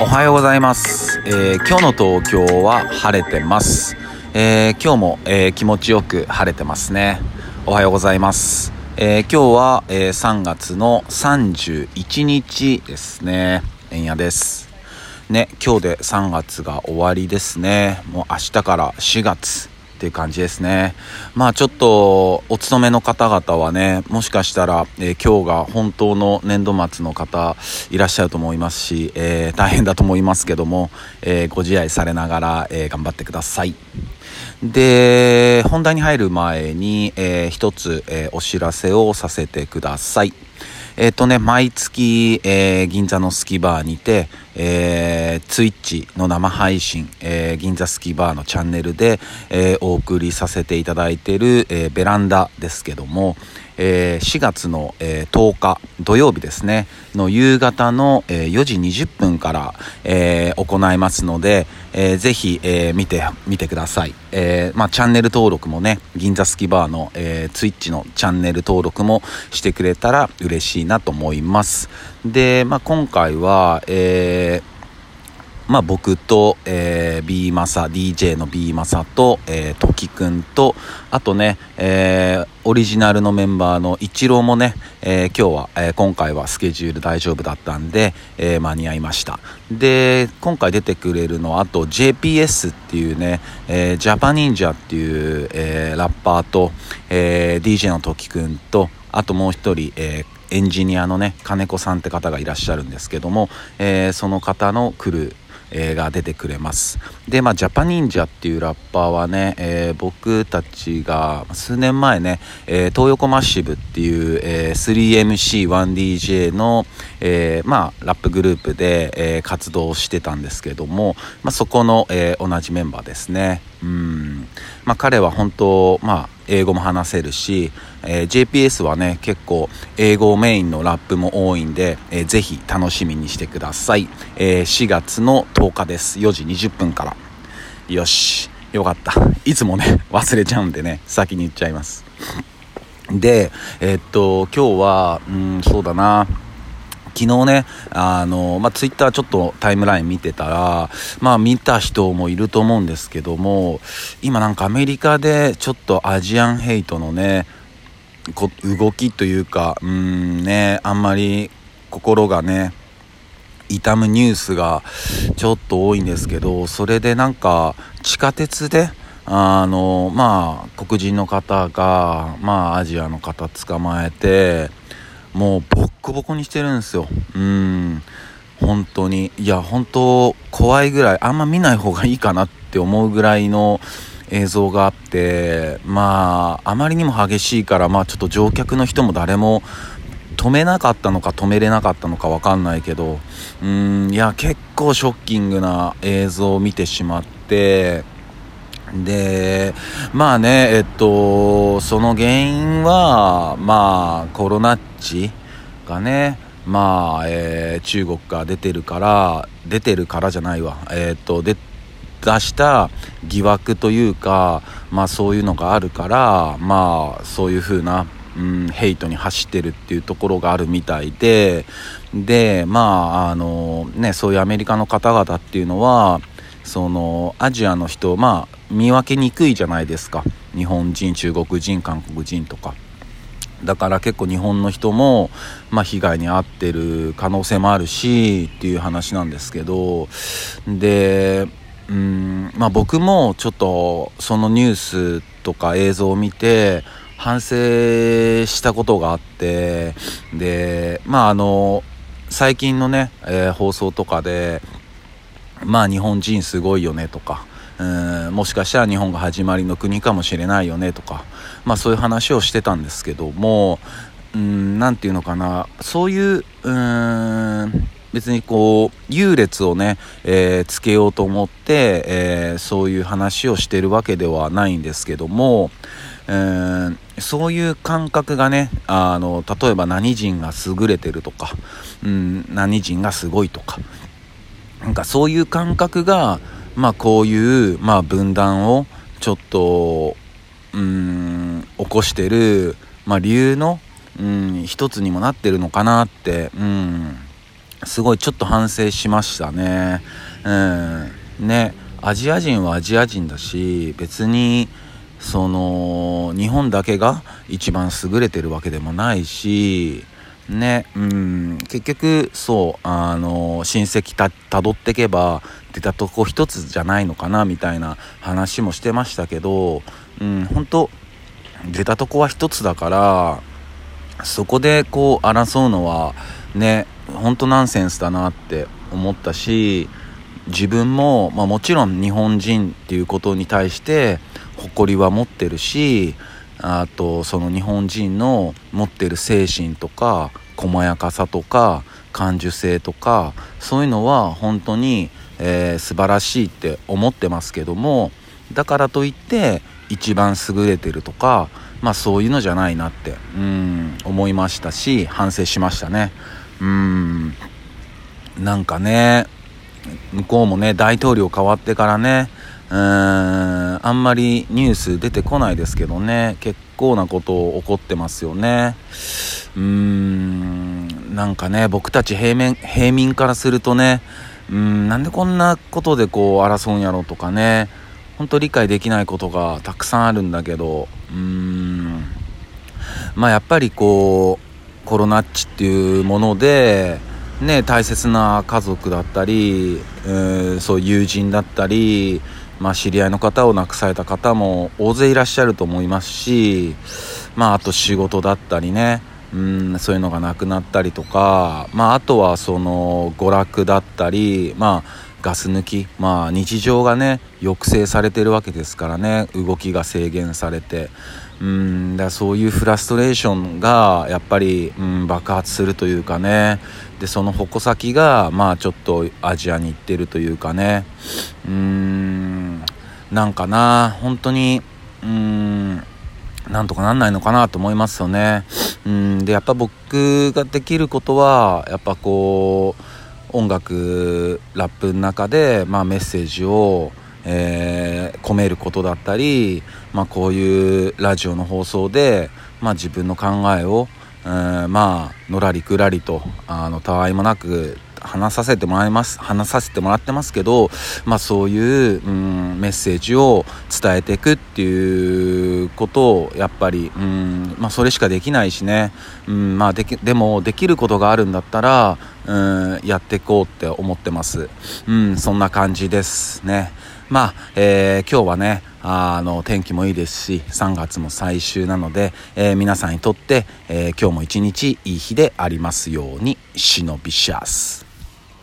おはようございます、えー今日の東京は晴れてます、えー今日も、えー気持ちよく晴れてますね。おはようございます、え今日は、え3月の31日ですね。円谷です。ね今日で3月が終わりですね。もう明日から4月。っていう感じですね。まあちょっとお勤めの方々はね、もしかしたら、えー今日が本当の年度末の方いらっしゃると思いますし、えー大変だと思いますけども、えーご自愛されながら、え頑張ってください。で、本題に入る前に、えー一つ、えお知らせをさせてください。えっ、とね、毎月、えー銀座のスキバーにて、えー、ツイッチの生配信、えー銀座スキバーのチャンネルで、えーお送りさせていただいている、えーベランダですけども、えー4月の、えー10日土曜日ですね。の夕方の、えー4時20分から、えー行いますので、えーぜひ、えー見て見てください、えーまあ、チャンネル登録もね銀座スキバーの、えー、ツイッチのチャンネル登録もしてくれたら嬉しいなと思います。で、まあ、今回は、えーまあ、僕と、えー、B マサ DJ の B マサと、えー、トキくんとあとね、えーオリジナルのメンバーのイチローもね、えー今日は、えー今回はスケジュール大丈夫だったんで、えー間に合いました。で今回出てくれるのはあと JPS っていうね、えージャパニンジャっていう、えーラッパーと、えー DJ のトキくんとあともう一人、えーエンジニアのね金子さんって方がいらっしゃるんですけども、えーその方のクルーえーが出てくれます。でまあジャパニンジャっていうラッパーはね、えー僕たちが数年前ね、えー東横マッシブっていう、えー 3MC1DJ の、えーまあラップグループで、えー活動してたんですけども、まあ、そこの、えー同じメンバーですね。うん。まあ彼は本当まあ英語も話せるし、え JPS はね結構英語メインのラップも多いんで、えーぜひ楽しみにしてください、え4月の10日です。4時20分から。よし。よかった。いつもね 忘れちゃうんでね先に言っちゃいます。でえっと今日はうんそうだな。昨日ね、あの、まあ、ツイッターちょっとタイムライン見てたら、まあ、見た人もいると思うんですけども、今なんかアメリカでちょっとアジアンヘイトのね、こ動きというか、うんね、あんまり心がね、痛むニュースがちょっと多いんですけど、それでなんか地下鉄で、あの、まあ、黒人の方が、まあ、アジアの方捕まえて、もうボッコボコにしてるんですよ。うん。本当に。いや、本当怖いぐらい、あんま見ない方がいいかなって思うぐらいの映像があって、まあ、あまりにも激しいから、まあちょっと乗客の人も誰も止めなかったのか止めれなかったのかわかんないけど、うん、いや、結構ショッキングな映像を見てしまって、で、まあね、えっと、その原因は、まあ、コロナっちがね、まあ、えー中国が出てるから、出てるからじゃないわ、えっと、で、出した疑惑というか、まあそういうのがあるから、まあそういう風な、うん、ヘイトに走ってるっていうところがあるみたいで、で、まあ、あの、ね、そういうアメリカの方々っていうのは、そのアジアの人まあ見分けにくいじゃないですか。日本人中国人韓国人とか。だから結構日本の人も、まあ、被害に遭ってる可能性もあるしっていう話なんですけどでうんまあ僕もちょっとそのニュースとか映像を見て反省したことがあってでまああの最近のね、えー放送とかでまあ日本人すごいよねとか、もしかしたら日本が始まりの国かもしれないよねとか、まあそういう話をしてたんですけども、うん、なんていうのかな、そういう、うん、別にこう、優劣をね、えーつけようと思って、えーそういう話をしてるわけではないんですけども、うんそういう感覚がねあの例えば何人が優れてるとか、うん、何人がすごいとかなんかそういう感覚が、まあこういう、まあ分断をちょっと、うん、起こしてる、まあ理由の、うん、一つにもなってるのかなって、うん、すごいちょっと反省しましたね。うん。ね、アジア人はアジア人だし、別に、その、日本だけが一番優れてるわけでもないし、ね、うん、結局、そう、あの、親戚た、どってけば、出たとこ一つじゃないのかな、みたいな話もしてましたけど、うん、本当出たとこは一つだから、そこでこう争うのは、ね、本当ナンセンスだなって思ったし、自分も、まあ、もちろん日本人っていうことに対して誇りは持ってるしあとその日本人の持ってる精神とか細やかさとか感受性とかそういうのは本当に、えー、素晴らしいって思ってますけどもだからといって一番優れてるとかまあそういうのじゃないなってうん思いましたし反省しましたね。うん。なんかね向こうもね大統領変わってからねうーん。あんまりニュース出てこないですけどね。結構なこと起こってますよね。うーん。なんかね僕たち平面平民からするとねうん。なんでこんなことでこう争うんやろとかね。本当理解できないことがたくさんあるんだけどうーん。まあやっぱりこうコロナっちっていうものでね大切な家族だったり、えー、そう友人だったりまあ、知り合いの方を亡くされた方も大勢いらっしゃると思いますし、まあ、あと仕事だったりね、うん、そういうのがなくなったりとか、まあ、あとはその娯楽だったり、まあ、ガス抜き、まあ、日常がね抑制されてるわけですからね動きが制限されて。うんだそういうフラストレーションがやっぱり、うん、爆発するというかね。でその矛先がまあちょっとアジアに行ってるというかね。うーんなんかな。本当にうんなんとかなんないのかなと思いますよね。うんでやっぱ僕ができることはやっぱこう音楽ラップの中で、まあ、メッセージをえー、込めることだったり、まあ、こういうラジオの放送で、まあ、自分の考えを、えー、まあのらりくらりとあのたわいもなく話させてもらいます話させてもらってますけど、まあ、そういう、うん、メッセージを伝えていくっていうことをやっぱり、うんまあ、それしかできないしね、うんまあ、できでもできることがあるんだったら、うん、やっていこうって思ってます、うん、そんな感じですね。まあ、えー、今日はね、あの、天気もいいですし、3月も最終なので、えー、皆さんにとって、えー、今日も一日いい日でありますように、シノビシャス。